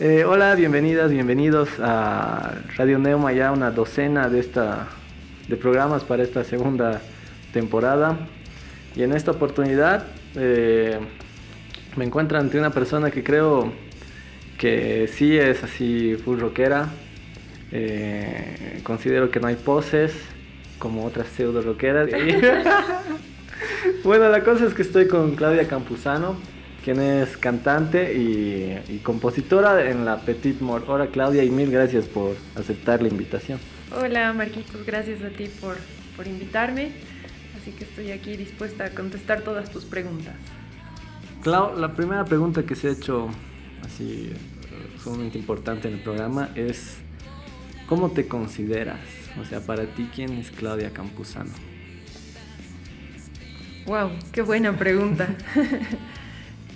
Eh, hola, bienvenidas, bienvenidos a Radio Neuma, ya una docena de, esta, de programas para esta segunda temporada. Y en esta oportunidad eh, me encuentro ante una persona que creo que sí es así full rockera. Eh, considero que no hay poses como otras pseudo rockeras. bueno, la cosa es que estoy con Claudia Campuzano quien es cantante y, compositora en la Petit Mort. Hola Claudia y mil gracias por aceptar la invitación. Hola Marquitos, gracias a ti por, por invitarme. Así que estoy aquí dispuesta a contestar todas tus preguntas. Clau, la primera pregunta que se ha hecho así sumamente importante en el programa es ¿cómo te consideras? O sea, para ti, ¿quién es Claudia Campuzano? Wow, qué buena pregunta.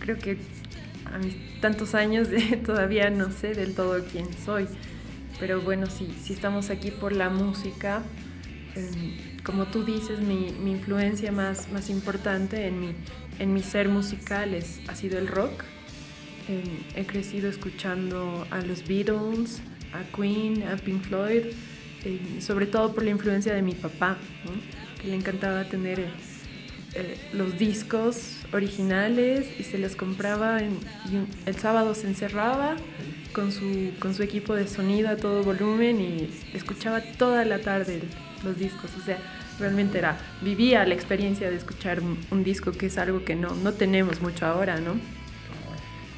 creo que a mis tantos años todavía no sé del todo quién soy. Pero bueno, sí, si estamos aquí por la música. Em, como tú dices, mi, mi, influencia más, más importante en mi, en mi ser musical es, ha sido el rock. Em, he crecido escuchando a los Beatles, a Queen, a Pink Floyd, em, sobre todo por la influencia de mi papá, que le encantaba tener eh, los discos originales y se los compraba el sábado se encerraba con su, con su equipo de sonido a todo volumen y escuchaba toda la tarde los discos. O sea, realmente era, vivía la experiencia de escuchar un, disco que es algo que no, no tenemos mucho ahora, ¿no?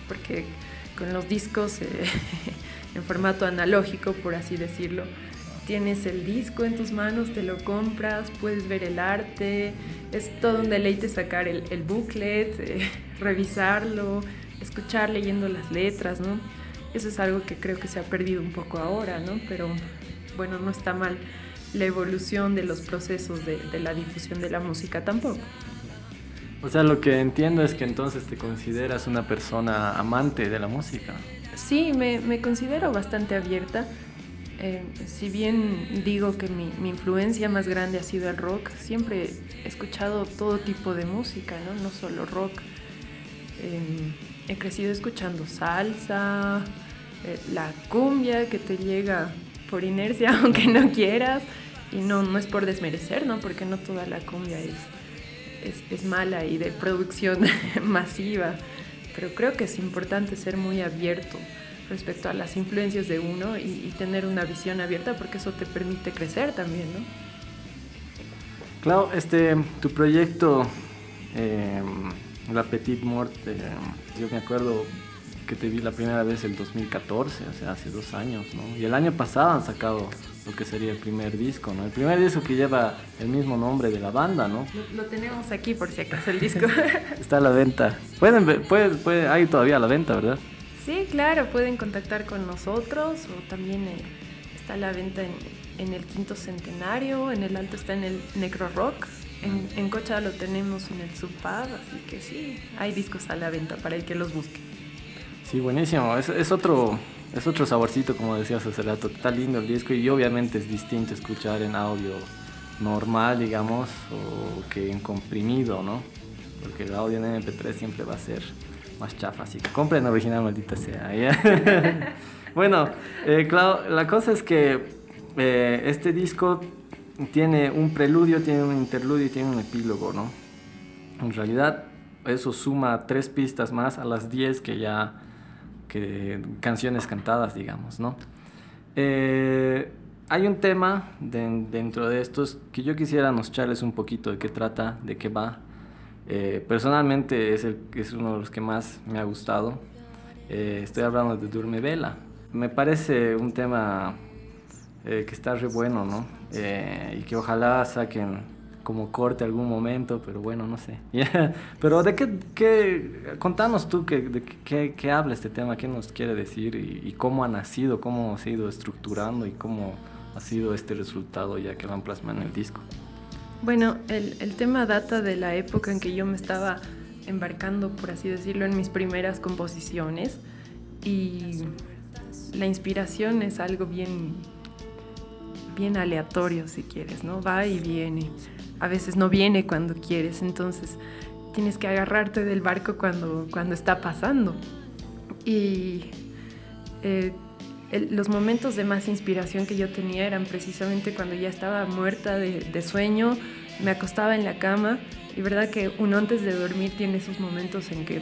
Porque con los discos eh, en formato analógico, por así decirlo, tienes el disco en tus manos, te lo compras, puedes ver el arte, es todo un deleite sacar el, el booklet, eh, revisarlo, escuchar leyendo las letras, ¿no? Eso es algo que creo que se ha perdido un poco ahora, ¿no? Pero bueno, no está mal la evolución de los procesos de, de la difusión de la música tampoco. O sea, lo que entiendo es que entonces te consideras una persona amante de la música. Sí, me, me considero bastante abierta eh, si bien digo que mi, influencia más grande ha sido el rock, siempre he escuchado todo tipo de música, no, no solo rock. Eh, he crecido escuchando salsa, eh, la cumbia que te llega por inercia aunque no quieras, y no, no es por desmerecer, ¿no? porque no toda la cumbia es, es, es mala y de producción masiva, pero creo que es importante ser muy abierto respecto a las influencias de uno y, tener una visión abierta porque eso te permite crecer también, ¿no? Clau, este, tu proyecto, eh, La Petite Mort, eh, yo me acuerdo que te vi la primera vez en 2014, o sea, hace dos años, ¿no? Y el año pasado han sacado lo que sería el primer disco, ¿no? El primer disco que lleva el mismo nombre de la banda, ¿no? Lo, tenemos aquí por si acaso el disco. Está a la venta. Pueden, puede, puede, hay todavía a la venta, ¿verdad? Sí, claro, pueden contactar con nosotros o también eh, está la venta en, el quinto centenario, en el alto está en el Necro Rock, en, en Cocha lo tenemos en el Subpad, así que sí, hay discos a la venta para el que los busque. Sí, buenísimo, es, es otro, es otro saborcito, como decías hace rato, está lindo el disco y obviamente es distinto escuchar en audio normal, digamos, o que en comprimido, ¿no? Porque el audio en MP3 siempre va a ser más chafa, así que compren original, maldita sea. bueno, eh, claro, la cosa es que eh, este disco tiene un preludio, tiene un interludio y tiene un epílogo, ¿no? En realidad, eso suma tres pistas más a las diez que ya, que canciones cantadas, digamos, ¿no? Eh, hay un tema dentro de estos que yo quisiera mostrarles un poquito de qué trata, de qué va. Eh, personalmente es, el, es uno de los que más me ha gustado. Eh, estoy hablando de Durme Vela. Me parece un tema eh, que está re bueno, ¿no? y que ojalá saquen como corte algún momento, pero bueno, no sé. pero de qué, qué, contanos tú que, de qué, qué, habla este tema, qué nos quiere decir y, y, cómo ha nacido, cómo se ha ido estructurando y cómo ha sido este resultado ya que lo han plasmado en el disco. Bueno, el, el, tema data de la época en que yo me estaba embarcando, por así decirlo, en mis primeras composiciones y la inspiración es algo bien, bien aleatorio, si quieres, ¿no? Va y viene. A veces no viene cuando quieres, entonces tienes que agarrarte del barco cuando, cuando está pasando. Y eh, los momentos de más inspiración que yo tenía eran precisamente cuando ya estaba muerta de, sueño, me acostaba en la cama y verdad que uno antes de dormir tiene esos momentos en que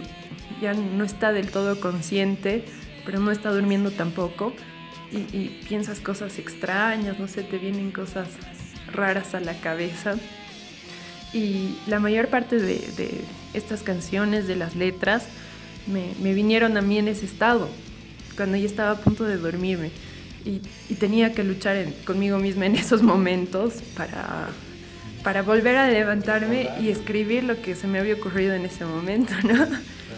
ya no está del todo consciente, pero no está durmiendo tampoco y, piensas cosas extrañas, no sé, te vienen cosas raras a la cabeza. Y la mayor parte de, estas canciones, de las letras, me, vinieron a mí en ese estado cuando ya estaba a punto de dormirme. Y, tenía que luchar conmigo misma en esos momentos para, para volver a levantarme y escribir lo que se me había ocurrido en ese momento, ¿no?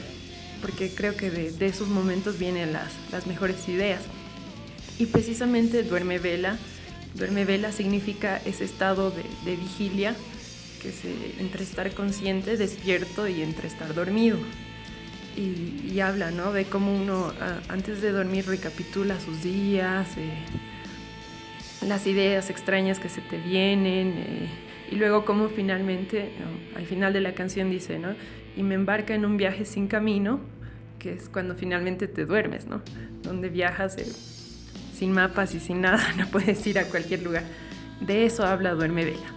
Porque creo que de, esos momentos vienen las, las, mejores ideas. Y precisamente duerme vela. Duerme vela significa ese estado de, de vigilia, que es entre estar consciente, despierto y entre estar dormido y, habla, ¿no? De cómo uno antes de dormir recapitula sus días, eh, las ideas extrañas que se te vienen eh, y luego cómo finalmente, al final de la canción dice, ¿no? Y me embarca en un viaje sin camino, que es cuando finalmente te duermes, ¿no? Donde viajas eh, sin mapas y sin nada, no puedes ir a cualquier lugar. De eso habla Duerme Vela.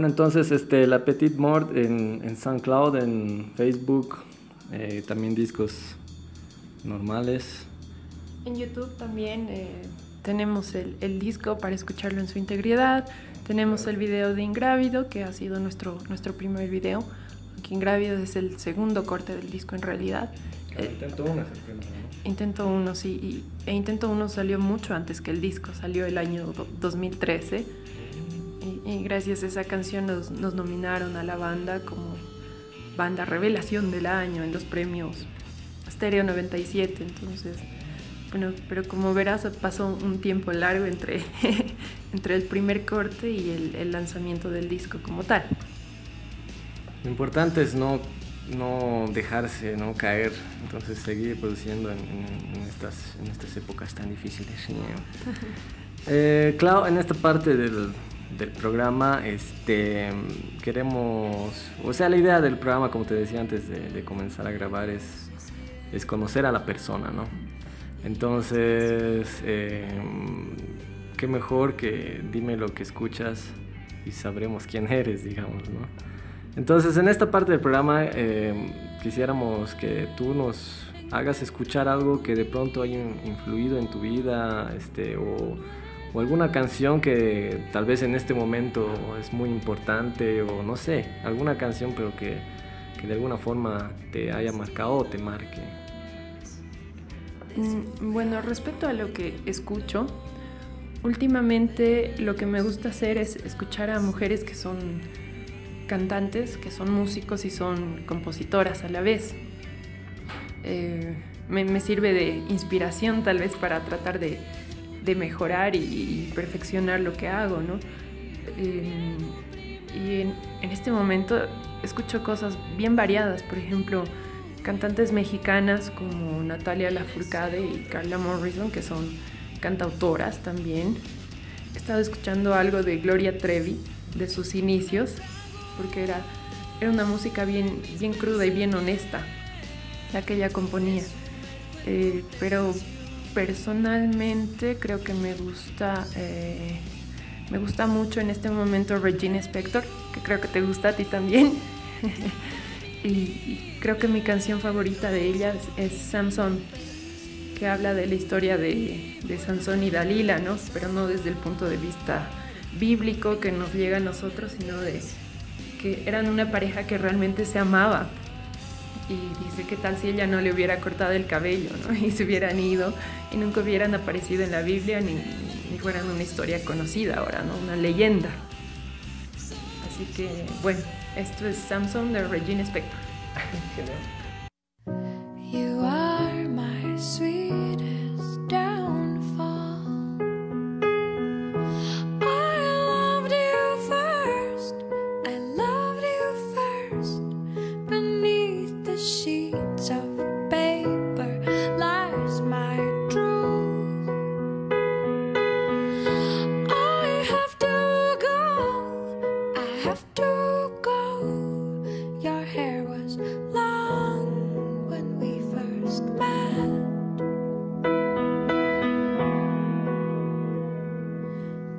Bueno, entonces este, la Petit Mort en, en SoundCloud, en Facebook, eh, también discos normales. En YouTube también eh, tenemos el, el, disco para escucharlo en su integridad. Tenemos el video de Ingrávido, que ha sido nuestro, nuestro primer video. Aquí Ingrávido es el segundo corte del disco en realidad. Eh, intento uno es el primero, ¿no? Intento uno, sí. Y, e Intento uno salió mucho antes que el disco, salió el año 2013 y, gracias a esa canción nos, nos, nominaron a la banda como banda revelación del año en los premios Stereo 97. Entonces, bueno, pero como verás pasó un tiempo largo entre, entre el primer corte y el, el, lanzamiento del disco como tal. Lo importante es no, no dejarse, no caer, entonces seguir produciendo en, en, en estas, en estas épocas tan difíciles. eh, Clau, en esta parte del, del programa, este, queremos, o sea, la idea del programa, como te decía antes de, de, comenzar a grabar, es, es conocer a la persona, ¿no? Entonces, eh, qué mejor que dime lo que escuchas y sabremos quién eres, digamos, ¿no? Entonces, en esta parte del programa, eh, quisiéramos que tú nos hagas escuchar algo que de pronto haya influido en tu vida, este, o o alguna canción que tal vez en este momento es muy importante o no sé, alguna canción pero que, que de alguna forma te haya marcado o te marque. Mm, bueno, respecto a lo que escucho, últimamente lo que me gusta hacer es escuchar a mujeres que son cantantes, que son músicos y son compositoras a la vez. Eh, me, me sirve de inspiración tal vez para tratar de de mejorar y, perfeccionar lo que hago, ¿no? Eh, y en, en, este momento escucho cosas bien variadas, por ejemplo, cantantes mexicanas como Natalia Lafourcade y Carla Morrison, que son cantautoras también. He estado escuchando algo de Gloria Trevi, de sus inicios, porque era, era una música bien, bien cruda y bien honesta, la que ella componía. Eh, pero personalmente creo que me gusta, eh, me gusta mucho en este momento Regina Spector, que creo que te gusta a ti también. y, creo que mi canción favorita de ella es, es Samson, que habla de la historia de, de Sansón y Dalila, ¿no? Pero no desde el punto de vista bíblico que nos llega a nosotros, sino de que eran una pareja que realmente se amaba y dice qué tal si ella no le hubiera cortado el cabello ¿no? y se hubieran ido y nunca hubieran aparecido en la Biblia ni, fueran una historia conocida ahora, ¿no? una leyenda. Así que bueno, esto es Samson de Regina Spector.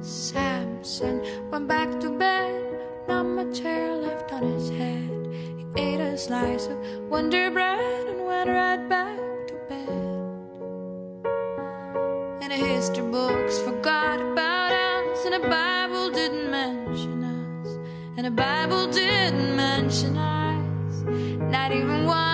Samson went back to bed, not much hair left on his head. He ate a slice of Wonder Bread and went right back to bed. And the history books forgot about us, and the Bible didn't mention us, and the Bible didn't mention us, not even once.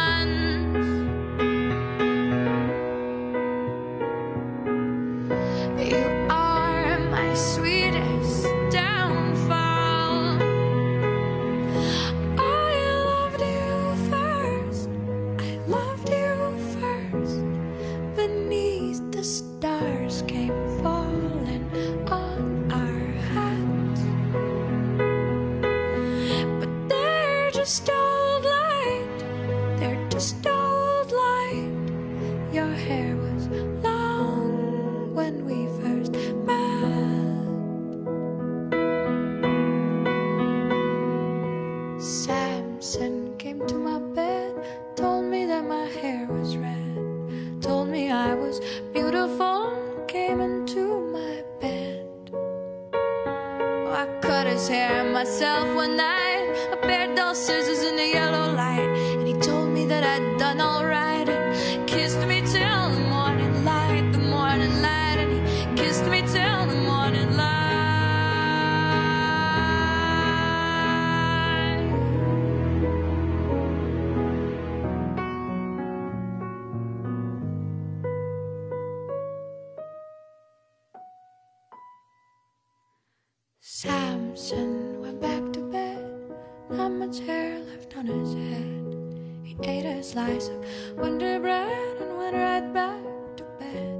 Hair left on his head. He ate a slice of Wonder Bread and went right back to bed.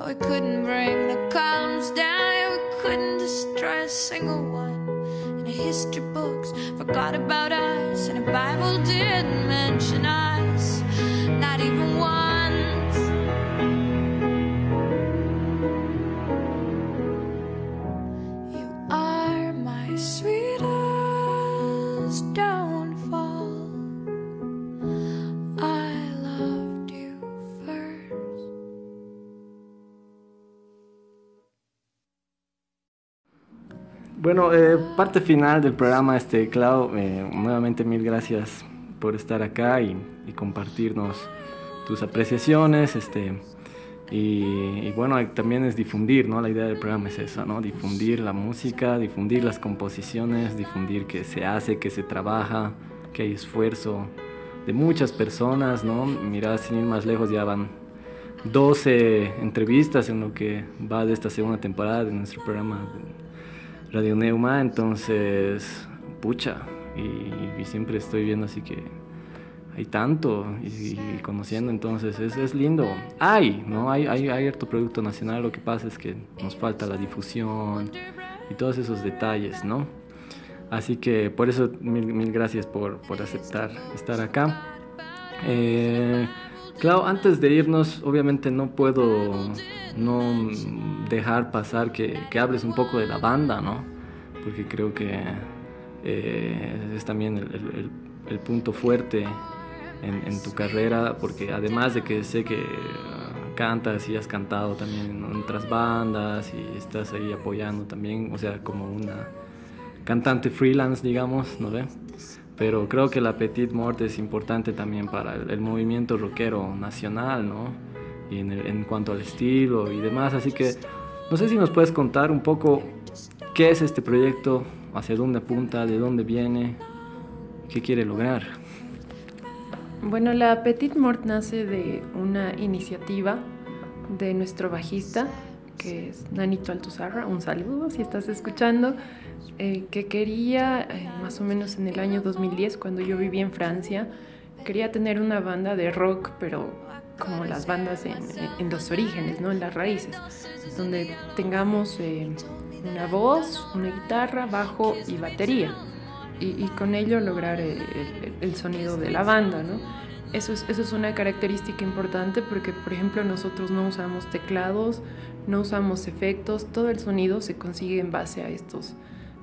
Oh, we couldn't bring the columns down, we couldn't destroy a single one. And the history books forgot about us, and the Bible didn't mention us, not even once. Bueno, eh, parte final del programa, este, Clau, eh, nuevamente mil gracias por estar acá y, compartirnos tus apreciaciones, este, y, y bueno, también es difundir, ¿no? La idea del programa es esa, ¿no? Difundir la música, difundir las composiciones, difundir que se hace, que se trabaja, que hay esfuerzo de muchas personas, ¿no? Mira, sin ir más lejos, ya van 12 entrevistas en lo que va de esta segunda temporada de nuestro programa Radio Neuma, entonces, pucha, y, siempre estoy viendo así que hay tanto y, y conociendo, entonces es, es, lindo. Hay, ¿no? Hay, hay, hay harto producto nacional, lo que pasa es que nos falta la difusión y todos esos detalles, ¿no? Así que por eso mil, mil gracias por, por aceptar estar acá. Eh, Clau, antes de irnos, obviamente no puedo no dejar pasar que, que hables un poco de la banda, ¿no? Porque creo que eh, es también el, el, punto fuerte en, en, tu carrera, porque además de que sé que uh, cantas y has cantado también en otras bandas y estás ahí apoyando también, o sea, como una cantante freelance, digamos, ¿no ve? Pero creo que la Petite Mort es importante también para el, el movimiento rockero nacional, ¿no? Y en, el, en cuanto al estilo y demás, así que no sé si nos puedes contar un poco qué es este proyecto, hacia dónde apunta, de dónde viene, qué quiere lograr. Bueno, la Petit Mort nace de una iniciativa de nuestro bajista, que es Nanito Altuzarra, un saludo si estás escuchando, eh, que quería, eh, más o menos en el año 2010, cuando yo vivía en Francia, quería tener una banda de rock, pero como las bandas en, en los orígenes, ¿no? en las raíces, donde tengamos eh, una voz, una guitarra, bajo y batería y, y con ello lograr el, el, el, sonido de la banda, ¿no? Eso es, eso es una característica importante porque, por ejemplo, nosotros no usamos teclados, no usamos efectos, todo el sonido se consigue en base a estos,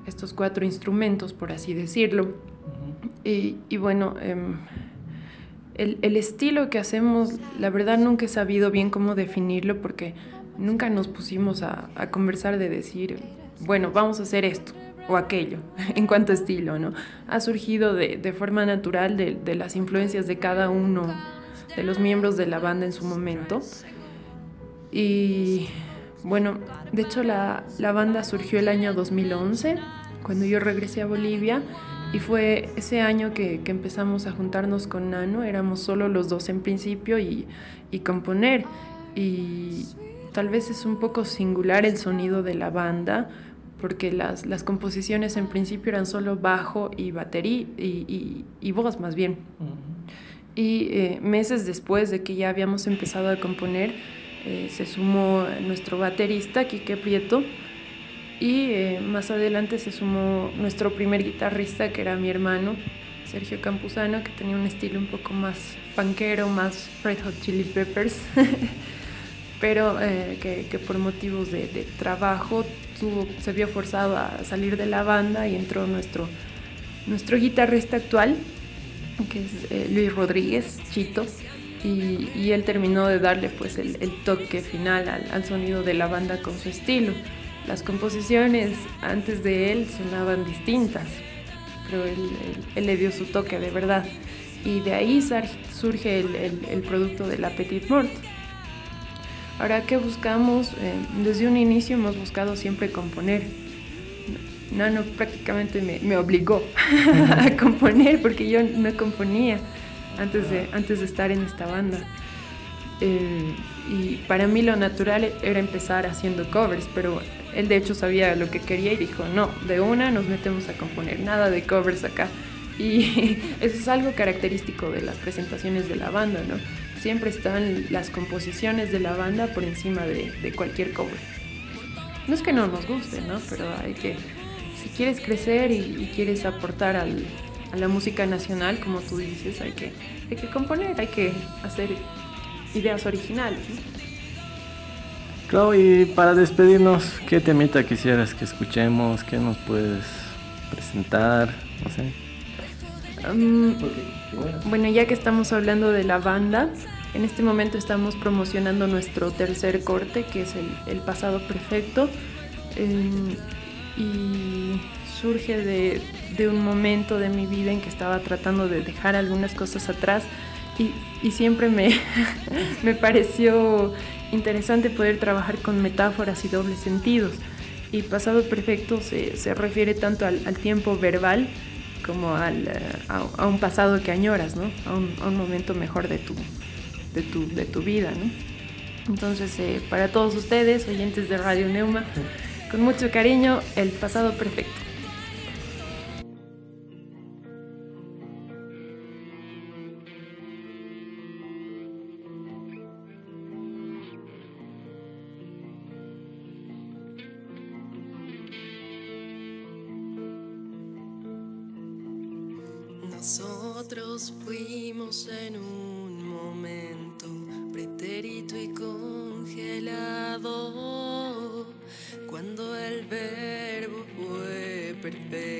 estos cuatro instrumentos, por así decirlo. Uh -huh. y, y, bueno, eh, el, el estilo que hacemos, la verdad nunca he sabido bien cómo definirlo porque nunca nos pusimos a, a conversar de decir, bueno, vamos a hacer esto o aquello en cuanto a estilo, ¿no? Ha surgido de, de forma natural de, de, las influencias de cada uno de los miembros de la banda en su momento. Y bueno, de hecho la, la banda surgió el año 2011, cuando yo regresé a Bolivia, y fue ese año que, que empezamos a juntarnos con Nano, éramos solo los dos en principio y, y componer. Y tal vez es un poco singular el sonido de la banda, porque las, las, composiciones en principio eran solo bajo y batería y, y, y voz más bien. Uh -huh. Y eh, meses después de que ya habíamos empezado a componer, eh, se sumó nuestro baterista, Quique Prieto, y eh, más adelante se sumó nuestro primer guitarrista, que era mi hermano, Sergio Campuzano, que tenía un estilo un poco más punkero, más Red Hot Chili Peppers. pero eh, que, por motivos de, trabajo se vio forzado a salir de la banda y entró nuestro, nuestro guitarrista actual, que es Luis Rodríguez, Chito, y, y, él terminó de darle pues el, el toque final al, al, sonido de la banda con su estilo. las composiciones antes de él sonaban distintas, pero él, él- él le dio su toque de verdad. Y de ahí surge el, el- el producto de la Petite Mort. Ahora, ¿qué buscamos? Eh, desde un inicio hemos buscado siempre componer. Nano prácticamente me, me obligó a componer porque yo no componía antes de, antes de estar en esta banda. Eh, y para mí lo natural era empezar haciendo covers, pero él de hecho sabía lo que quería y dijo, no, de una nos metemos a componer, nada de covers acá. Y eso es algo característico de las presentaciones de la banda, ¿no? Siempre están las composiciones de la banda por encima de, de cualquier cover. No es que no nos guste, ¿no? Pero hay que, si quieres crecer y, y quieres aportar al- a la música nacional, como tú dices, hay que, hay que componer, hay que hacer ideas originales. ¿no? Clau, y para despedirnos, ¿qué temita quisieras que escuchemos? ¿Qué nos puedes presentar? No sé. Bueno, ya que estamos hablando de la banda, en este momento estamos promocionando nuestro tercer corte, que es el, el pasado perfecto. Eh, y surge de, de un momento de mi vida en que estaba tratando de dejar algunas cosas atrás y, y siempre me, me pareció interesante poder trabajar con metáforas y dobles sentidos. Y pasado perfecto se, se refiere tanto al, tiempo verbal como al, eh, a, un pasado que añoras, ¿no? A un, a un momento mejor de tu, de tu, de tu vida, ¿no? Entonces, eh, para todos ustedes, oyentes de Radio Neuma, con mucho cariño, el pasado perfecto. Nosotros fuimos en un momento pretérito y congelado, cuando el verbo fue perfecto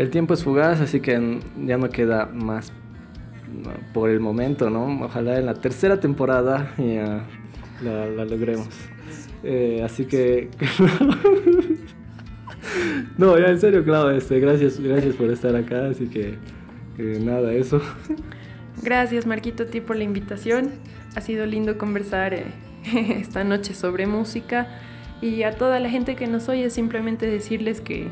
El tiempo es fugaz, así que ya no queda más por el momento, ¿no? Ojalá en la tercera temporada ya la, la logremos. Eh, así que... no, ya en serio, Clau, este, gracias, gracias por estar acá, así que eh, nada, eso. Gracias Marquito a ti por la invitación. Ha sido lindo conversar eh, esta noche sobre música y a toda la gente que nos oye simplemente decirles que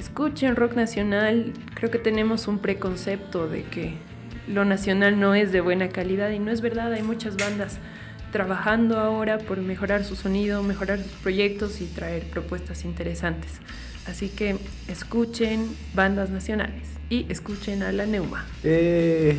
escuchen rock nacional. Creo que tenemos un preconcepto de que lo nacional no es de buena calidad y no es verdad. Hay muchas bandas trabajando ahora por mejorar su sonido, mejorar sus proyectos y traer propuestas interesantes. Así que escuchen bandas nacionales y escuchen a la Neuma. Eh,